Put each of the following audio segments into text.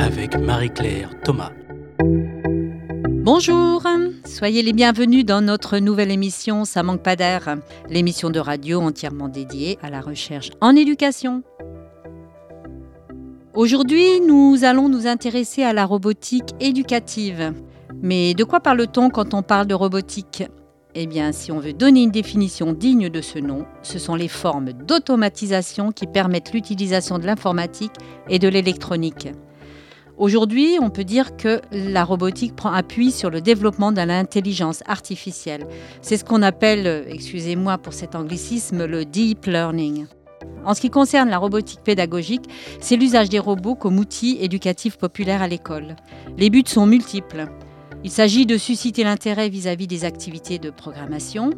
Avec Marie-Claire Thomas. Bonjour, soyez les bienvenus dans notre nouvelle émission Ça manque pas d'air, l'émission de radio entièrement dédiée à la recherche en éducation. Aujourd'hui, nous allons nous intéresser à la robotique éducative. Mais de quoi parle-t-on quand on parle de robotique? Eh bien, si on veut donner une définition digne de ce nom, ce sont les formes d'automatisation qui permettent l'utilisation de l'informatique et de l'électronique. Aujourd'hui, on peut dire que la robotique prend appui sur le développement de l'intelligence artificielle. C'est ce qu'on appelle, excusez-moi pour cet anglicisme, le deep learning. En ce qui concerne la robotique pédagogique, c'est l'usage des robots comme outil éducatif populaire à l'école. Les buts sont multiples. Il s'agit de susciter l'intérêt vis-à-vis des activités de programmation,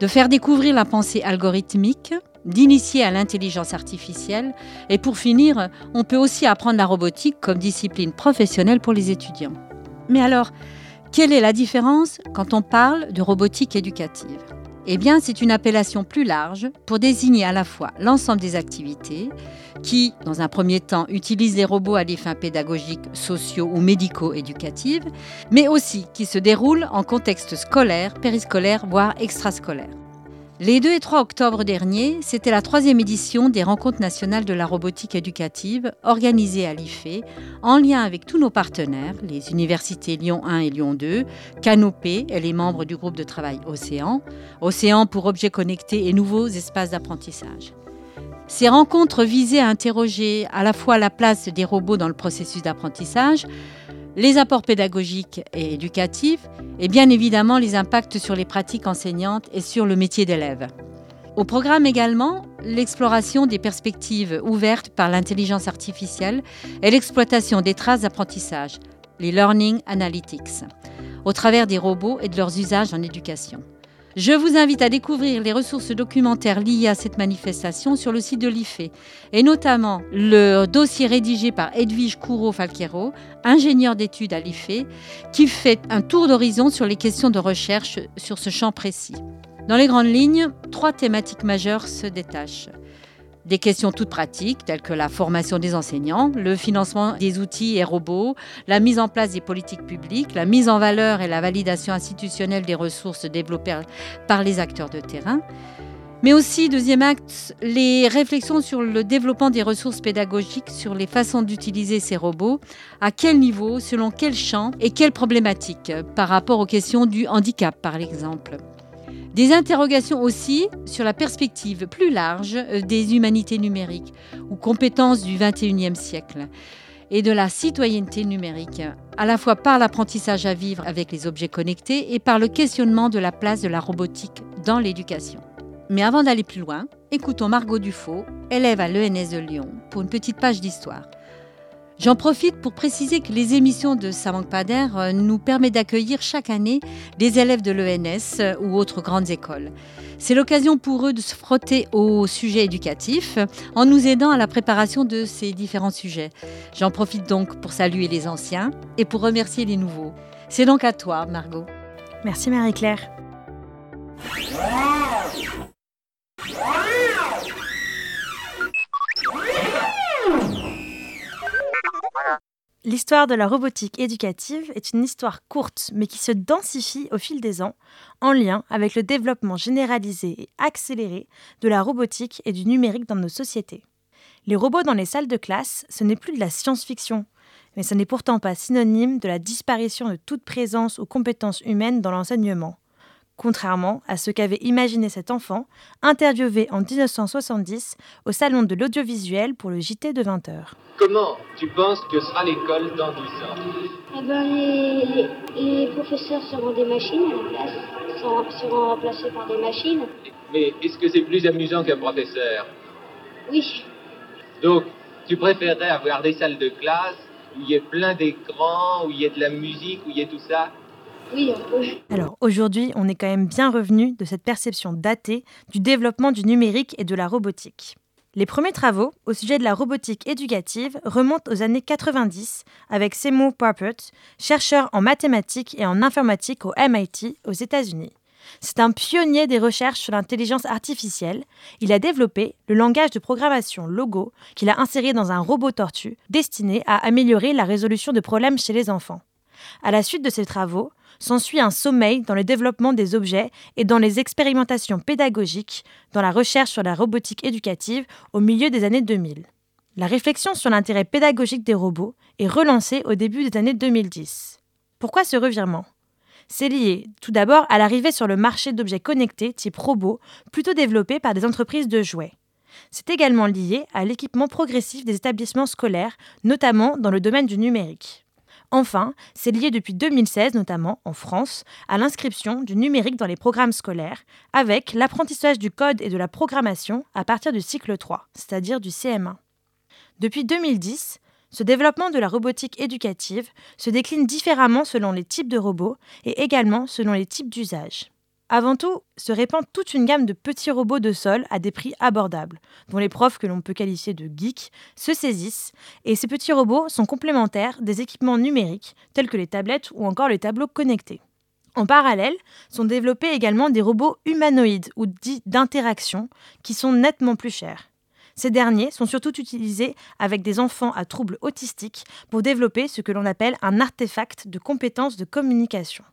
de faire découvrir la pensée algorithmique, d'initier à l'intelligence artificielle et pour finir, on peut aussi apprendre la robotique comme discipline professionnelle pour les étudiants. Mais alors, quelle est la différence quand on parle de robotique éducative? Eh bien, c'est une appellation plus large pour désigner à la fois l'ensemble des activités qui, dans un premier temps, utilisent les robots à des fins pédagogiques, sociaux ou médico-éducatives, mais aussi qui se déroulent en contexte scolaire, périscolaire, voire extrascolaire. Les 2 et 3 octobre dernier, c'était la troisième édition des Rencontres nationales de la robotique éducative organisées à l'IFE en lien avec tous nos partenaires, les universités Lyon 1 et Lyon 2, Canopé et les membres du groupe de travail Océan, Océan pour objets connectés et nouveaux espaces d'apprentissage. Ces rencontres visaient à interroger à la fois la place des robots dans le processus d'apprentissage, les apports pédagogiques et éducatifs, et bien évidemment les impacts sur les pratiques enseignantes et sur le métier d'élève. Au programme également, l'exploration des perspectives ouvertes par l'intelligence artificielle et l'exploitation des traces d'apprentissage, les Learning Analytics, au travers des robots et de leurs usages en éducation. Je vous invite à découvrir les ressources documentaires liées à cette manifestation sur le site de l'IFE, et notamment le dossier rédigé par Edwige Courreau-Falquero, ingénieur d'études à l'IFE, qui fait un tour d'horizon sur les questions de recherche sur ce champ précis. Dans les grandes lignes, trois thématiques majeures se détachent. Des questions toutes pratiques, telles que la formation des enseignants, le financement des outils et robots, la mise en place des politiques publiques, la mise en valeur et la validation institutionnelle des ressources développées par les acteurs de terrain. Mais aussi, deuxième acte, les réflexions sur le développement des ressources pédagogiques, sur les façons d'utiliser ces robots, à quel niveau, selon quel champ et quelles problématiques, par rapport aux questions du handicap, par exemple. Des interrogations aussi sur la perspective plus large euh, des humanités numériques ou compétences du XXIe siècle et de la citoyenneté numérique, à la fois par l'apprentissage à vivre avec les objets connectés et par le questionnement de la place de la robotique dans l'éducation. Mais avant d'aller plus loin, écoutons Margot Dufaux, élève à l'ENS de Lyon, pour une petite page d'histoire. J'en profite pour préciser que les émissions de Ça euh, nous permettent d'accueillir chaque année des élèves de l'ENS euh, ou autres grandes écoles. C'est l'occasion pour eux de se frotter aux sujets éducatifs en nous aidant à la préparation de ces différents sujets. J'en profite donc pour saluer les anciens et pour remercier les nouveaux. C'est donc à toi, Margot. Merci Marie-Claire. L'histoire de la robotique éducative est une histoire courte mais qui se densifie au fil des ans en lien avec le développement généralisé et accéléré de la robotique et du numérique dans nos sociétés. Les robots dans les salles de classe, ce n'est plus de la science-fiction, mais ce n'est pourtant pas synonyme de la disparition de toute présence ou compétence humaine dans l'enseignement contrairement à ce qu'avait imaginé cet enfant, interviewé en 1970 au Salon de l'audiovisuel pour le JT de 20h. Comment tu penses que sera l'école dans 10 ans? Eh ben, les, professeurs seront des machines à la place, seront, seront remplacés par des machines. Mais est-ce que c'est plus amusant qu'un professeur? Oui. Donc, tu préférerais avoir des salles de classe où il y ait plein d'écrans, où il y ait de la musique, où il y ait tout ça? Alors aujourd'hui, on est quand même bien revenu de cette perception datée du développement du numérique et de la robotique. Les premiers travaux au sujet de la robotique éducative remontent aux années 90 avec Seymour Papert, chercheur en mathématiques et en informatique au MIT aux États-Unis. C'est un pionnier des recherches sur l'intelligence artificielle. Il a développé le langage de programmation Logo qu'il a inséré dans un robot tortue destiné à améliorer la résolution de problèmes chez les enfants. À la suite de ces travaux, s'ensuit un sommeil dans le développement des objets et dans les expérimentations pédagogiques dans la recherche sur la robotique éducative au milieu des années 2000. La réflexion sur l'intérêt pédagogique des robots est relancée au début des années 2010. Pourquoi ce revirement? C'est lié tout d'abord à l'arrivée sur le marché d'objets connectés type robots, plutôt développés par des entreprises de jouets. C'est également lié à l'équipement progressif des établissements scolaires, notamment dans le domaine du numérique. Enfin, c'est lié depuis 2016, notamment en France, à l'inscription du numérique dans les programmes scolaires, avec l'apprentissage du code et de la programmation à partir du cycle 3, c'est-à-dire du CM1. Depuis 2010, ce développement de la robotique éducative se décline différemment selon les types de robots et également selon les types d'usage. Avant tout, se répand toute une gamme de petits robots de sol à des prix abordables, dont les profs que l'on peut qualifier de geeks se saisissent, et ces petits robots sont complémentaires des équipements numériques tels que les tablettes ou encore les tableaux connectés. En parallèle, sont développés également des robots humanoïdes ou dits d'interaction qui sont nettement plus chers. Ces derniers sont surtout utilisés avec des enfants à troubles autistiques pour développer ce que l'on appelle un artefact de compétences de communication.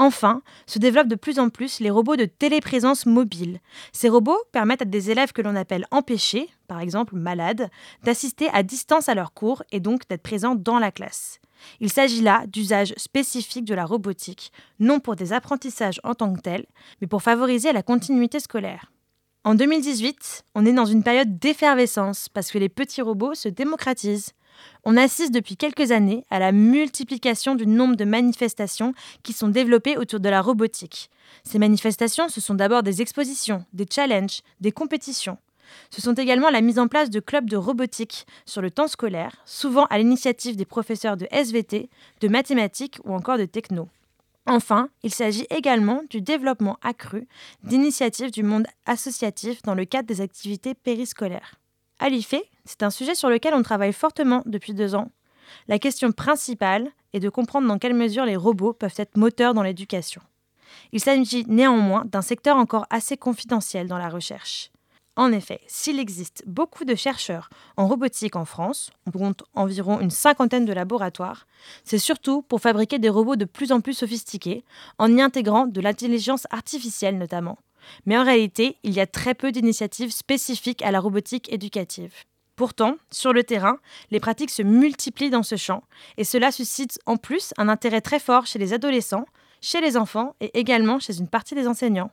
Enfin, se développent de plus en plus les robots de téléprésence mobile. Ces robots permettent à des élèves que l'on appelle empêchés, par exemple malades, d'assister à distance à leurs cours et donc d'être présents dans la classe. Il s'agit là d'usages spécifiques de la robotique, non pour des apprentissages en tant que tels, mais pour favoriser la continuité scolaire. En 2018, on est dans une période d'effervescence parce que les petits robots se démocratisent. On assiste depuis quelques années à la multiplication du nombre de manifestations qui sont développées autour de la robotique. Ces manifestations, ce sont d'abord des expositions, des challenges, des compétitions. Ce sont également la mise en place de clubs de robotique sur le temps scolaire, souvent à l'initiative des professeurs de SVT, de mathématiques ou encore de techno. Enfin, il s'agit également du développement accru d'initiatives du monde associatif dans le cadre des activités périscolaires. À l'IFE, c'est un sujet sur lequel on travaille fortement depuis deux ans. La question principale est de comprendre dans quelle mesure les robots peuvent être moteurs dans l'éducation. Il s'agit néanmoins d'un secteur encore assez confidentiel dans la recherche. En effet, s'il existe beaucoup de chercheurs en robotique en France, on compte environ une cinquantaine de laboratoires, c'est surtout pour fabriquer des robots de plus en plus sophistiqués, en y intégrant de l'intelligence artificielle notamment. Mais en réalité, il y a très peu d'initiatives spécifiques à la robotique éducative. Pourtant, sur le terrain, les pratiques se multiplient dans ce champ, et cela suscite en plus un intérêt très fort chez les adolescents, chez les enfants et également chez une partie des enseignants.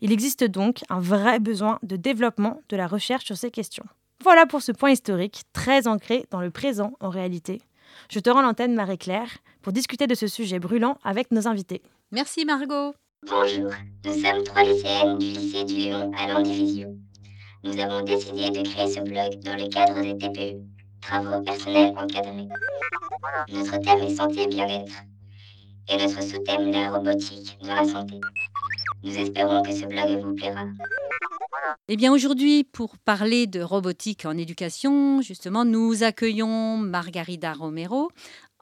Il existe donc un vrai besoin de développement de la recherche sur ces questions. Voilà pour ce point historique, très ancré dans le présent en réalité. Je te rends l'antenne, Marie-Claire, pour discuter de ce sujet brûlant avec nos invités. Merci Margot. Bonjour, nous sommes trois lycéennes du lycée du Lyon à Landivisieux. Nous avons décidé de créer ce blog dans le cadre des TPE, travaux personnels encadrés. Notre thème est santé et bien-être, et notre sous-thème la robotique dans la santé. Nous espérons que ce blog vous plaira. Eh bien aujourd'hui, pour parler de robotique en éducation, justement, nous accueillons Margarida Romero,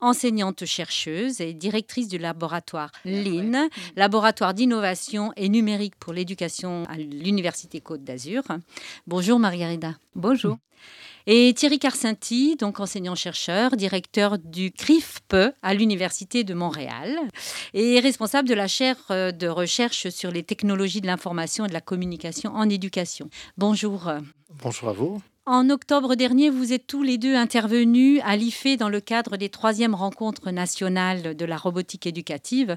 enseignante chercheuse et directrice du laboratoire LIN, laboratoire d'innovation et numérique pour l'éducation à l'Université Côte d'Azur. Bonjour Margarida. Bonjour. Et Thierry Carcinti, donc enseignant-chercheur, directeur du CRIFPE à l'Université de Montréal et responsable de la chaire euh, de recherche sur les technologies de l'information et de la communication en éducation. Bonjour. Bonjour à vous. En octobre dernier, vous êtes tous les deux intervenus à l'IFE dans le cadre des troisièmes rencontres nationales de la robotique éducative.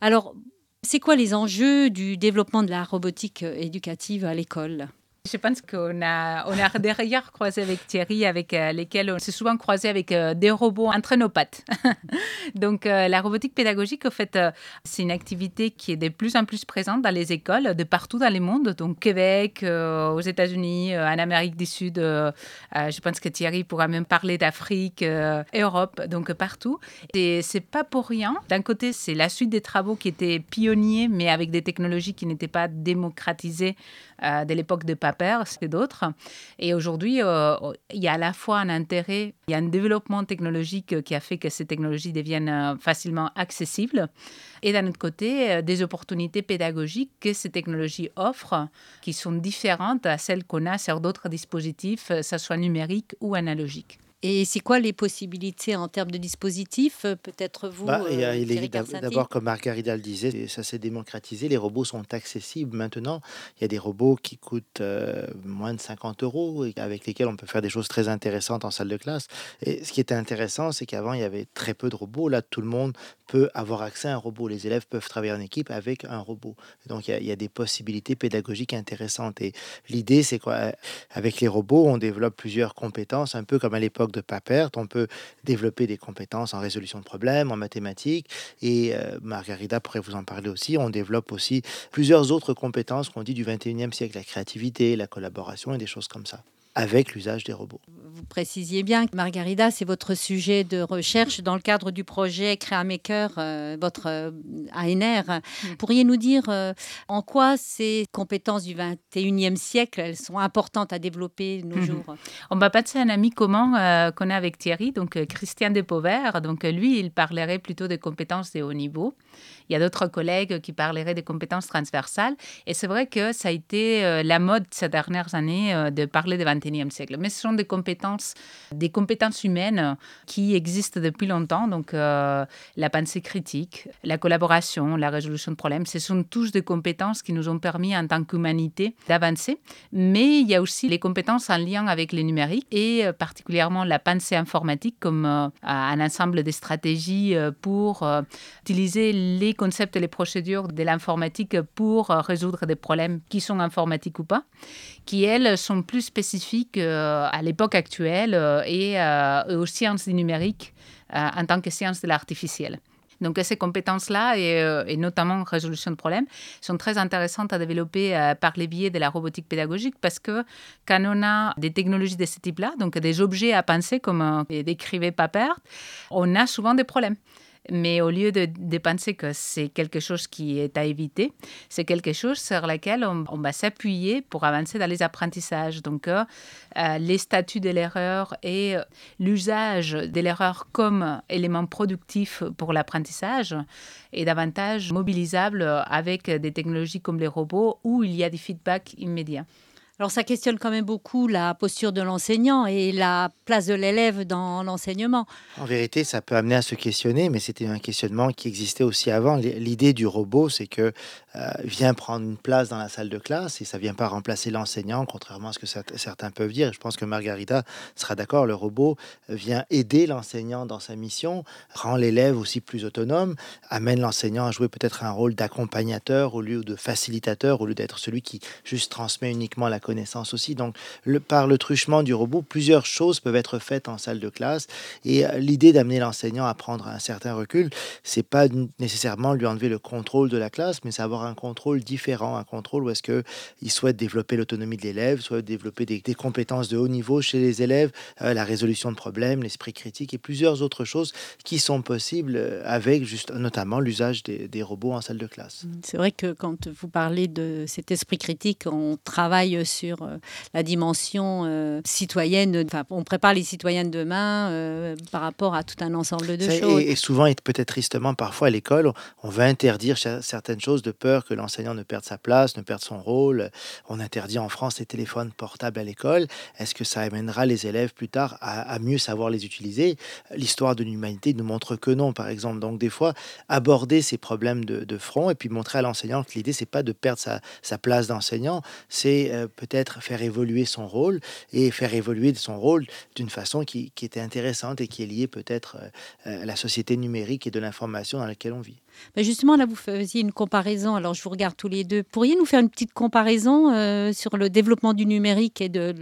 Alors, c'est quoi les enjeux du développement de la robotique éducative à l'école? Je pense qu'on a, on a derrière croisé avec Thierry, avec euh, lesquels on s'est souvent croisé avec euh, des robots entre nos pattes. Donc, euh, la robotique pédagogique, en fait, c'est une activité qui est de plus en plus présente dans les écoles de partout dans le monde. Donc, Québec, aux États-Unis, en Amérique du Sud. je pense que Thierry pourra même parler d'Afrique, Europe, donc partout. Et c'est pas pour rien. D'un côté, c'est la suite des travaux qui étaient pionniers, mais avec des technologies qui n'étaient pas démocratisées de l'époque de Papa Et d'autres. Et aujourd'hui, euh, il y a à la fois un intérêt, il y a un développement technologique qui a fait que ces technologies deviennent euh, facilement accessibles. Et d'un autre côté, euh, des opportunités pédagogiques que ces technologies offrent, qui sont différentes à celles qu'on a sur d'autres dispositifs, que ce soit numériques ou analogiques. Et c'est quoi les possibilités en termes de dispositifs euh, Peut-être vous bah, euh, D'abord, comme Margarida le disait, ça s'est démocratisé. Les robots sont accessibles maintenant. Il y a des robots qui coûtent euh, moins de 50 euros et avec lesquels on peut faire des choses très intéressantes en salle de classe. Et ce qui était intéressant, c'est qu'avant, il y avait très peu de robots. Là, tout le monde peut avoir accès à un robot. Les élèves peuvent travailler en équipe avec un robot. Donc, il y a, des possibilités pédagogiques intéressantes. Et l'idée, c'est quoi Avec les robots, on développe plusieurs compétences, un peu comme à l'époque de pas perdre. On peut développer des compétences en résolution de problèmes, en mathématiques. Et euh, Margarida pourrait vous en parler aussi. On développe aussi plusieurs autres compétences qu'on dit du 21e siècle, la créativité, la collaboration et des choses comme ça avec l'usage des robots. Vous précisiez bien que Margarida, c'est votre sujet de recherche dans le cadre du projet CréaMaker, euh, votre euh, ANR. Mm. Pourriez-nous dire euh, en quoi ces compétences du 21e siècle, sont importantes à développer nos mhm. jours? On va passer à un ami commun euh, qu'on a avec Thierry, donc euh, Christian de Pauvert. Donc lui, il parlerait plutôt des compétences de haut niveau. Il y a d'autres collègues qui parleraient des compétences transversales. Et c'est vrai que ça a été la mode ces dernières années de parler des 21 XXIe. Mais ce sont des compétences, des compétences humaines qui existent depuis longtemps. Donc, euh, la pensée critique, la collaboration, la résolution de problèmes, ce sont tous des compétences qui nous ont permis en tant qu'humanité d'avancer. Mais il y a aussi les compétences en lien avec le numérique et euh, particulièrement la pensée informatique comme euh, un ensemble de stratégies pour utiliser les concepts et les procédures de l'informatique pour résoudre des problèmes qui sont informatiques ou pas, qui elles sont plus spécifiques euh, à l'époque actuelle euh, et aux sciences du numérique en tant que sciences de l'artificiel. Donc ces compétences-là, et, notamment résolution de problèmes, sont très intéressantes à développer par les biais de la robotique pédagogique parce que quand on a des technologies de ce type-là, donc des objets à penser comme décrivait Papert, on a souvent des problèmes. Mais au lieu de, penser que c'est quelque chose qui est à éviter, c'est quelque chose sur lequel on, va s'appuyer pour avancer dans les apprentissages. Donc, euh, euh, les statuts de l'erreur et euh, l'usage de l'erreur comme élément productif pour l'apprentissage est davantage mobilisable avec des technologies comme les robots où il y a des feedbacks immédiats. Alors ça questionne quand même beaucoup la posture de l'enseignant et la place de l'élève dans l'enseignement. En vérité, ça peut amener à se questionner, mais c'était un questionnement qui existait aussi avant. L'idée du robot, c'est que vient prendre une place dans la salle de classe et ça vient pas remplacer l'enseignant, contrairement à ce que certains peuvent dire. Je pense que Margarita sera d'accord. Le robot vient aider l'enseignant dans sa mission, rend l'élève aussi plus autonome, amène l'enseignant à jouer peut-être un rôle d'accompagnateur au lieu de facilitateur, au lieu d'être celui qui juste transmet uniquement la connaissance aussi. Donc, par le truchement du robot, plusieurs choses peuvent être faites en salle de classe. Et euh, l'idée d'amener l'enseignant à prendre un certain recul, c'est pas nécessairement lui enlever le contrôle de la classe, mais savoir un contrôle différent, un contrôle où est-ce qu'il souhaite développer l'autonomie de l'élève, souhaite développer des, compétences de haut niveau chez les élèves, euh, la résolution de problèmes, l'esprit critique et plusieurs autres choses qui sont possibles euh, avec juste, notamment l'usage des, robots en salle de classe. Mmh, c'est vrai que quand vous parlez de cet esprit critique, on travaille sur euh, la dimension citoyenne, enfin, on prépare les citoyens de demain par rapport à tout un ensemble de choses. Et, et souvent, et peut-être tristement parfois à l'école, on va interdire certaines choses de peur que l'enseignant ne perde sa place, ne perde son rôle. On interdit en France les téléphones portables à l'école. Est-ce que ça amènera les élèves plus tard à, mieux savoir les utiliser? L'histoire de l'humanité nous montre que non, par exemple. Donc des fois, aborder ces problèmes de, front et puis montrer à l'enseignant que l'idée, c'est pas de perdre sa, place d'enseignant, c'est euh, peut-être faire évoluer son rôle et faire évoluer son rôle d'une façon qui, était intéressante et qui est liée peut-être euh, à la société numérique et de l'information dans laquelle on vit. Ben, justement, là, vous faisiez une comparaison. Alors, je vous regarde tous les deux. Pourriez nous faire une petite comparaison euh, sur le développement du numérique et de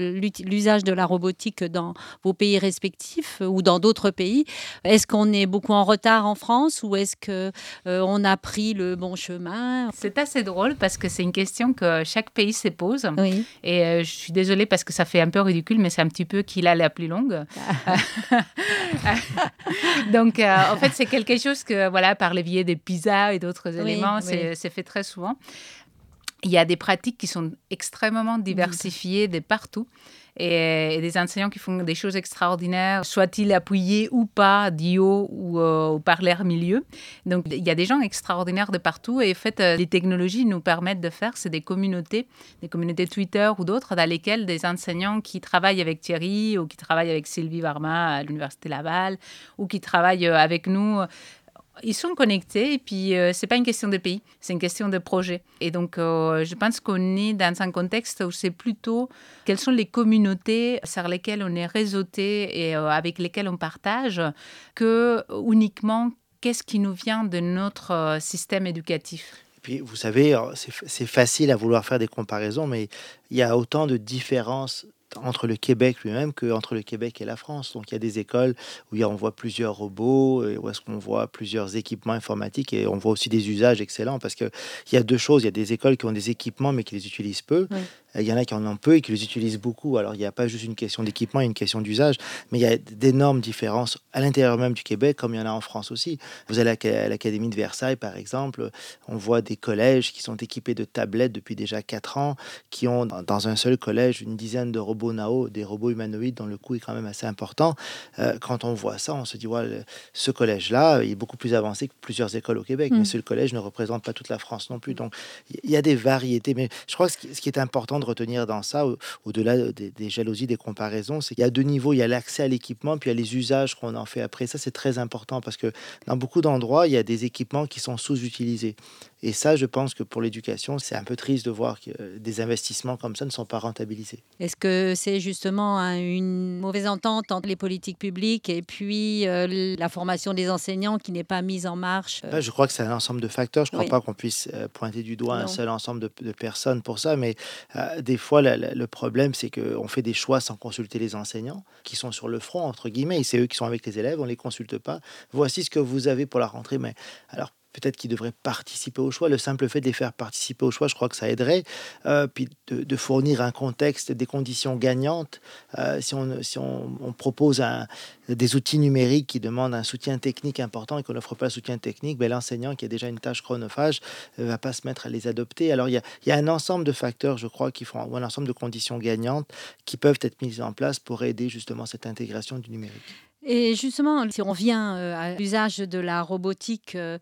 l'usage de la robotique dans vos pays respectifs euh, ou dans d'autres pays? Est-ce qu'on est beaucoup en retard en France ou est-ce que euh, a pris le bon chemin? C'est assez drôle parce que c'est une question que chaque pays se pose. Oui. Et je suis désolée parce que ça fait un peu ridicule, mais c'est un petit peu qui a la plus longue. Donc, en fait, c'est quelque chose que, voilà, par les biais des pizza et d'autres éléments, c'est fait très souvent. il y a des pratiques qui sont extrêmement diversifiées de partout et, des enseignants qui font des choses extraordinaires, soit-ils appuyés ou pas, d'IO ou, euh, par leur milieu. Donc il y a des gens extraordinaires de partout et en fait, euh, les technologies nous permettent de faire, c'est des communautés, des communautés Twitter ou d'autres, dans lesquelles des enseignants qui travaillent avec Thierry ou qui travaillent avec Sylvie Varma à l'Université Laval ou qui travaillent euh, avec nous ils sont connectés et puis euh, c'est pas une question de pays, c'est une question de projet. Et donc euh, je pense qu'on est dans un contexte où c'est plutôt quelles sont les communautés sur lesquelles on est réseauté et euh, avec lesquelles on partage que uniquement qu'est-ce qui nous vient de notre système éducatif. Et puis, vous savez, c'est facile à vouloir faire des comparaisons, mais il y a autant de différences entre le Québec lui-même qu'entre le Québec et la France. Donc il y a des écoles où on voit plusieurs robots, où est-ce qu'on voit plusieurs équipements informatiques et on voit aussi des usages excellents parce qu'il y a deux choses. Il y a des écoles qui ont des équipements mais qui les utilisent peu. Il y en a qui en ont peu et qui les utilisent beaucoup. Alors, il n'y a pas juste une question d'équipement, il y a une question d'usage, mais il y a d'énormes différences à l'intérieur même du Québec, comme il y en a en France aussi. Vous allez à l'Académie de Versailles, par exemple, on voit des collèges qui sont équipés de tablettes depuis déjà 4 ans, qui ont dans un seul collège une dizaine de robots Nao, des robots humanoïdes dont le coût est quand même assez important. Euh, quand on voit ça, on se dit, ouais, ce collège-là, il est beaucoup plus avancé que plusieurs écoles au Québec, mais mm. ce collège ne représente pas toute la France non plus. Donc, il y a des variétés, mais je crois que ce qui est important de retenir dans ça, au-delà des, jalousies, des comparaisons, c'est qu'il y a deux niveaux. Il y a l'accès à l'équipement, puis il y a les usages qu'on en fait après. Ça, c'est très important parce que dans beaucoup d'endroits, il y a des équipements qui sont sous-utilisés. Et ça, je pense que pour l'éducation, c'est un peu triste de voir que euh, des investissements comme ça ne sont pas rentabilisés. Est-ce que c'est justement une mauvaise entente entre les politiques publiques et puis euh, la formation des enseignants qui n'est pas mise en marche euh? Je crois que c'est un ensemble de facteurs. Je ne crois pas qu'on puisse pointer du doigt un seul ensemble de, personnes pour ça. Mais des fois, le problème, c'est qu'on fait des choix sans consulter les enseignants qui sont sur le front, entre guillemets. Et c'est eux qui sont avec les élèves. On ne les consulte pas. Voici ce que vous avez pour la rentrée. Mais alors, peut-être qu'ils devraient participer au choix. Le simple fait de les faire participer au choix, je crois que ça aiderait. Euh, puis de, fournir un contexte, des conditions gagnantes. Euh, si on, si on, propose des outils numériques qui demandent un soutien technique important et qu'on n'offre pas le soutien technique, ben, l'enseignant qui a déjà une tâche chronophage ne euh, va pas se mettre à les adopter. Alors il y a, y a un ensemble de facteurs, je crois, qui font, ou un ensemble de conditions gagnantes qui peuvent être mises en place pour aider justement cette intégration du numérique. Et justement, si on vient euh, à l'usage de la robotique, euh,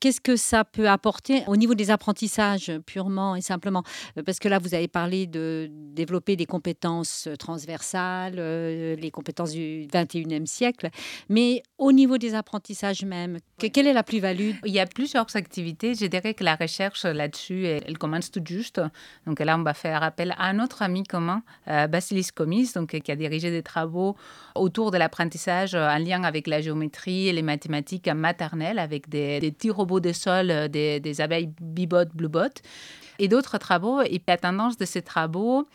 qu'est-ce que ça peut apporter au niveau des apprentissages purement et simplement? Euh, Parce que là, vous avez parlé de développer des compétences transversales, les compétences du 21e siècle, mais au niveau des apprentissages même, quelle est la plus-value? Il y a plusieurs activités. Je dirais que la recherche là-dessus, elle, commence tout juste. Donc là, on va faire appel à un autre ami commun, Basilis Comis, donc, qui a dirigé des travaux autour de l'apprentissage euh, en lien avec la géométrie et les mathématiques maternelles, avec des, petits robots de sol, euh, des, abeilles Bibot, Bluebot, et d'autres travaux. Et la tendance de ces travaux,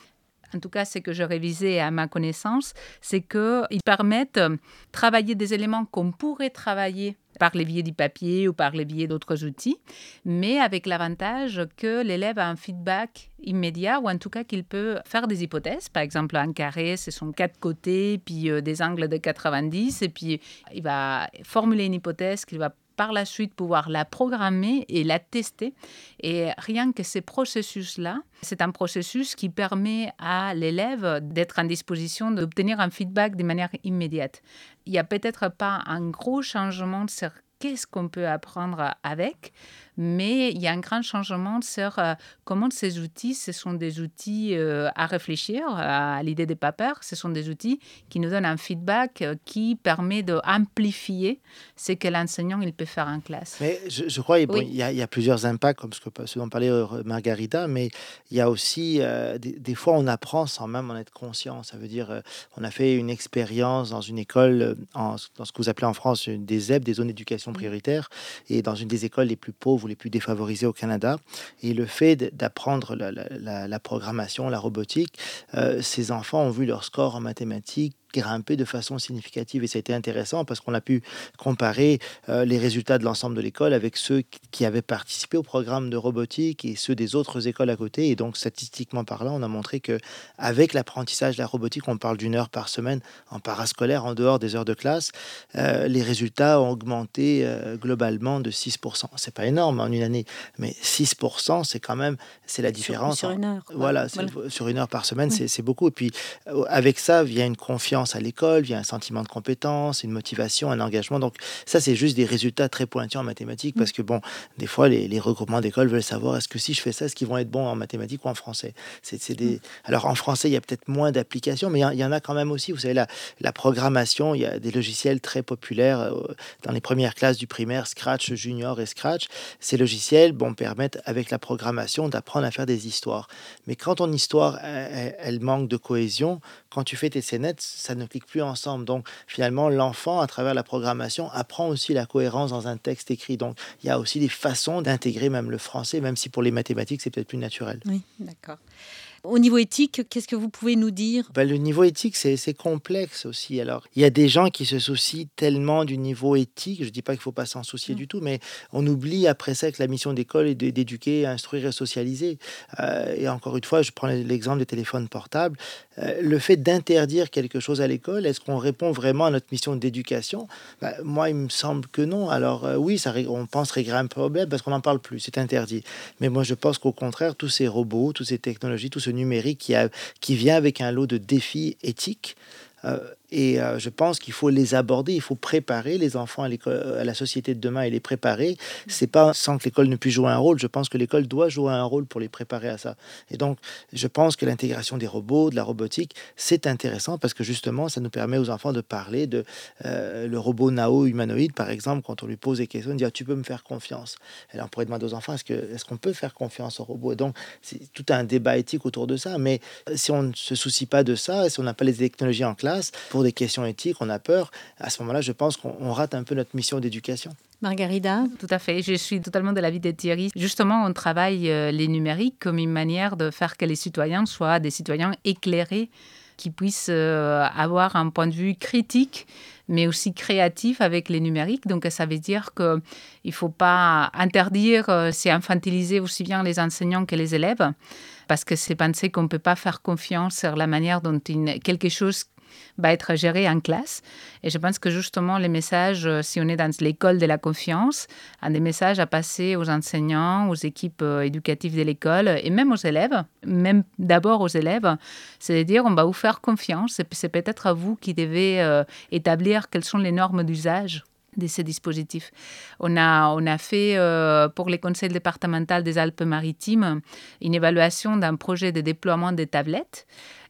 en tout cas ce que je révisais à ma connaissance, c'est qu'ils permettent de travailler des éléments qu'on pourrait travailler par les biais du papier ou par les biais d'autres outils, mais avec l'avantage que l'élève a un feedback immédiat ou en tout cas qu'il peut faire des hypothèses. Par exemple, un carré, ce sont quatre côtés, puis euh, des angles de 90, et puis il va formuler une hypothèse qu'il va par la suite pouvoir la programmer et la tester. Et rien que ces processus-là, c'est un processus qui permet à l'élève d'être en disposition d'obtenir un feedback de manière immédiate. Il n'y a peut-être pas un gros changement sur qu'est-ce qu'on peut apprendre avec, mais il y a un grand changement sur euh, comment ces outils, ce sont des outils euh, à réfléchir, à l'idée des pas ce sont des outils qui nous donnent un feedback euh, qui permet d'amplifier ce que l'enseignant il peut faire en classe. Mais je, crois qu'il y, a plusieurs impacts, comme ce, que, ce dont parlait Margarita, mais il y a aussi, des, fois, on apprend sans même en être conscient. Ça veut dire, on a fait une expérience dans une école, en, dans ce que vous appelez en France des ZEP, des zones d'éducation prioritaire, et dans une des écoles les plus pauvres les plus défavorisés au Canada. Et le fait d'apprendre la, programmation, la robotique, euh, ces enfants ont vu leur score en mathématiques grimpé de façon significative. Et ça a été intéressant parce qu'on a pu comparer euh, les résultats de l'ensemble de l'école avec ceux qui avaient participé au programme de robotique et ceux des autres écoles à côté. Et donc, statistiquement parlant, on a montré que avec l'apprentissage de la robotique, on parle d'une heure par semaine en parascolaire, en dehors des heures de classe, euh, les résultats ont augmenté euh, globalement de 6%. C'est pas énorme en une année, mais 6%, c'est quand même, c'est la différence. Sur, une heure. Voilà, sur une heure par semaine, c'est beaucoup. Et puis, avec ça, vient une confiance à l'école, vient un sentiment de compétence, une motivation, un engagement. Donc, ça, c'est juste des résultats très pointus en mathématiques parce que, bon, des fois, les, regroupements d'écoles veulent savoir est-ce que si je fais ça, est-ce qu'ils vont être bons en mathématiques ou en français? C'est des... Alors, en français, il y a peut-être moins d'applications, mais il y, en a quand même aussi. Vous savez, la, la programmation, il y a des logiciels très populaires euh, dans les premières classes du primaire, Scratch Junior et Scratch. Ces logiciels bon, permettent, avec la programmation, d'apprendre à faire des histoires. Mais quand ton histoire, elle manque de cohésion, quand tu fais tes scénettes, ça ne clique plus ensemble. Donc finalement, l'enfant, à travers la programmation, apprend aussi la cohérence dans un texte écrit. Donc il y a aussi des façons d'intégrer même le français, même si pour les mathématiques, c'est peut-être plus naturel. Oui, d'accord. Au niveau éthique, qu'est-ce que vous pouvez nous dire? Ben, Le niveau éthique, c'est complexe aussi. Alors, il y a des gens qui se soucient tellement du niveau éthique. Je ne dis pas qu'il ne faut pas s'en soucier mm. du tout, mais on oublie après ça que la mission d'école est d'éduquer, instruire et socialiser. Euh, et encore une fois, je prends l'exemple des téléphones portables. Euh, le fait d'interdire quelque chose à l'école, est-ce qu'on répond vraiment à notre mission d'éducation? Ben, Moi, il me semble que non. Alors euh, oui, ça, on pense régler un problème parce qu'on n'en parle plus, c'est interdit. Mais moi, je pense qu'au contraire, tous ces robots, toutes ces technologies, tout ce numérique qui, qui vient avec un lot de défis éthiques, euh, et euh, je pense qu'il faut les aborder, il faut préparer les enfants à, à, la société de demain et les préparer. C'est pas sans que l'école ne puisse jouer un rôle. Je pense que l'école doit jouer un rôle pour les préparer à ça. Et donc, je pense que l'intégration des robots, de la robotique, c'est intéressant parce que justement, ça nous permet aux enfants de parler de euh, le robot Nao humanoïde, par exemple, quand on lui pose des questions, on dit ah, tu peux me faire confiance. Là, on pourrait demander aux enfants est-ce qu'on peut faire confiance au robot? Et donc, c'est tout un débat éthique autour de ça. Mais si on ne se soucie pas de ça, si on n'a pas les technologies en classe pour des questions éthiques, on a peur, à ce moment-là, je pense qu'on rate un peu notre mission d'éducation. Margarida Tout à fait, je suis totalement de l'avis de Thierry. Justement, on travaille euh, les numériques comme une manière de faire que les citoyens soient des citoyens éclairés, qui puissent euh, avoir un point de vue critique mais aussi créatif avec les numériques. Donc, ça veut dire qu'il ne faut pas interdire, euh, c'est infantiliser aussi bien les enseignants que les élèves, parce que c'est penser qu'on ne peut pas faire confiance sur la manière dont une, quelque chose va être géré en classe. Et je pense que justement, les messages, euh, si on est dans l'école de la confiance, a des messages à passer aux enseignants, aux équipes euh, éducatives de l'école et même aux élèves, même d'abord aux élèves, c'est de dire on va vous faire confiance. C'est peut-être à vous qui devez euh, établir quelles sont les normes d'usage de ces dispositifs. On a, on a fait pour les conseils départementaux des Alpes-Maritimes une évaluation d'un projet de déploiement des tablettes.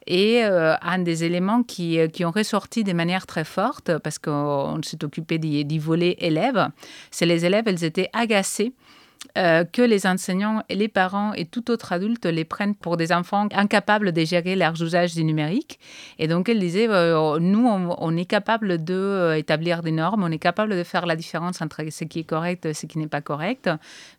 Et euh, un des éléments qui, euh, qui, ont ressorti de manière très forte, parce qu'on s'est occupé du volet élèves, c'est les élèves, elles étaient agacées euh, que les enseignants les parents et tout autre adulte les prennent pour des enfants incapables de gérer leurs usages du numérique. Et donc, elles disaient, nous, on, on, est capable d'établir des normes, on est capable de faire la différence entre ce qui est correct et ce qui n'est pas correct,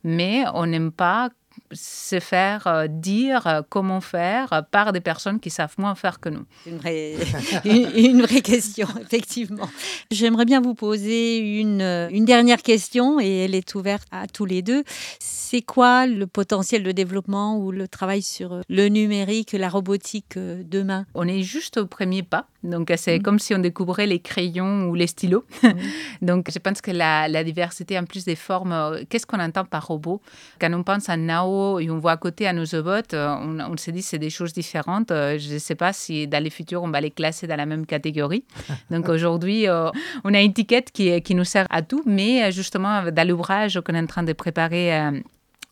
mais on n'aime pas se faire euh, dire euh, comment faire par des personnes qui savent moins faire que nous Une vraie, une, vraie question, effectivement. J'aimerais bien vous poser une, une dernière question et elle est ouverte à tous les deux. C'est quoi le potentiel de développement ou le travail sur le numérique, la robotique euh, demain? On est juste au premier pas. Donc, c'est mm. comme si on découvrait les crayons ou les stylos. Mm. Donc, je pense que la, la, diversité, en plus des formes, qu'est-ce qu'on entend par robot? Quand on pense à Nao, et on voit à côté à nos robots, euh, on, on se dit c'est des choses différentes. Euh, je ne sais pas si dans les futurs on va les classer dans la même catégorie. Donc aujourd'hui, euh, on a une étiquette qui, qui nous sert à tout, mais justement dans l'ouvrage qu'on est en train de préparer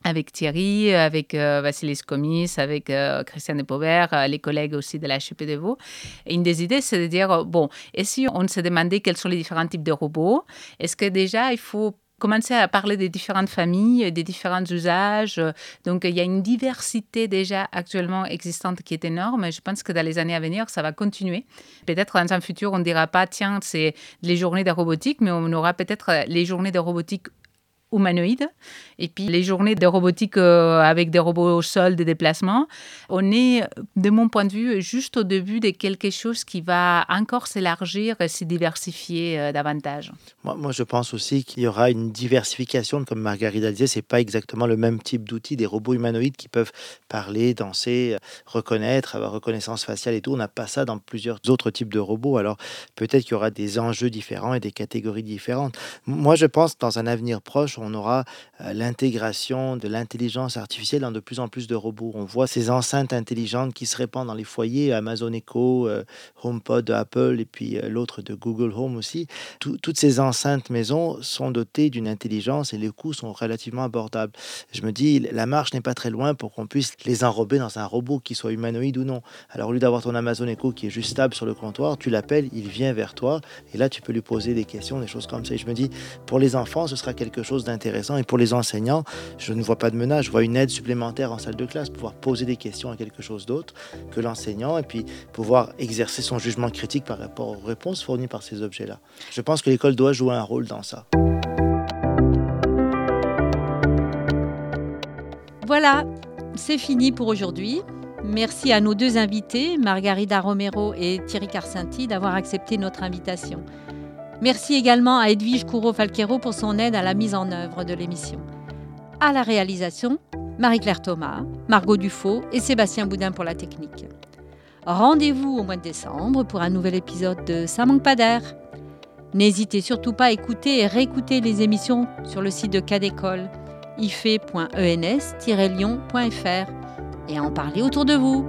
avec Thierry, avec Vassilis Comis, avec Christian de Pauvert, les collègues aussi de la Vaud. une des idées, c'est de dire, bon, et si on se demandait quels sont les différents types de robots, est-ce que déjà il faut commencer à parler des différentes familles, des différents usages? Donc, il y a une diversité déjà actuellement existante qui est énorme. Je pense que dans les années à venir, ça va continuer. Peut-être dans un futur, on ne dira pas, tiens, c'est les journées de robotique, mais on aura peut-être les journées de robotique humanoïdes. Et puis les journées de robotique euh, avec des robots au sol, des déplacements, on est, de mon point de vue, juste au début de quelque chose qui va encore s'élargir et se diversifier euh, davantage. Moi, moi, je pense aussi qu'il y aura une diversification, comme Margarida disait, c'est pas exactement le même type d'outils. Des robots humanoïdes qui peuvent parler, danser, reconnaître, avoir reconnaissance faciale et tout. On n'a pas ça dans plusieurs autres types de robots. Alors peut-être qu'il y aura des enjeux différents et des catégories différentes. Moi, je pense dans un avenir proche, on aura euh, l'intégration de l'intelligence artificielle dans de plus en plus de robots. On voit ces enceintes intelligentes qui se répandent dans les foyers, Amazon Echo, euh, HomePod de Apple et puis euh, l'autre de Google Home aussi. toutes ces enceintes maison sont dotées d'une intelligence et les coûts sont relativement abordables. Je me dis, la marche n'est pas très loin pour qu'on puisse les enrober dans un robot qui soit humanoïde ou non. Alors au lieu d'avoir ton Amazon Echo qui est juste stable sur le comptoir, tu l'appelles, il vient vers toi et là tu peux lui poser des questions, des choses comme ça. Et je me dis, pour les enfants, ce sera quelque chose d'intéressant et pour les enseignants, je ne vois pas de menace, je vois une aide supplémentaire en salle de classe, pouvoir poser des questions à quelque chose d'autre que l'enseignant et puis pouvoir exercer son jugement critique par rapport aux réponses fournies par ces objets-là. Je pense que l'école doit jouer un rôle dans ça. Voilà, c'est fini pour aujourd'hui. Merci à nos deux invités, Margarida Romero et Thierry Carcinti, d'avoir accepté notre invitation. Merci également à Edwige Courreau-Falquero pour son aide à la mise en œuvre de l'émission. À la réalisation, Marie-Claire Thomas, Margot Dufaux et Sébastien Boudin pour la technique. Rendez-vous au mois de décembre pour un nouvel épisode de Ça manque pas d'air. N'hésitez surtout pas à écouter et réécouter les émissions sur le site de Cadécole, ife.ens-lyon.fr et à en parler autour de vous.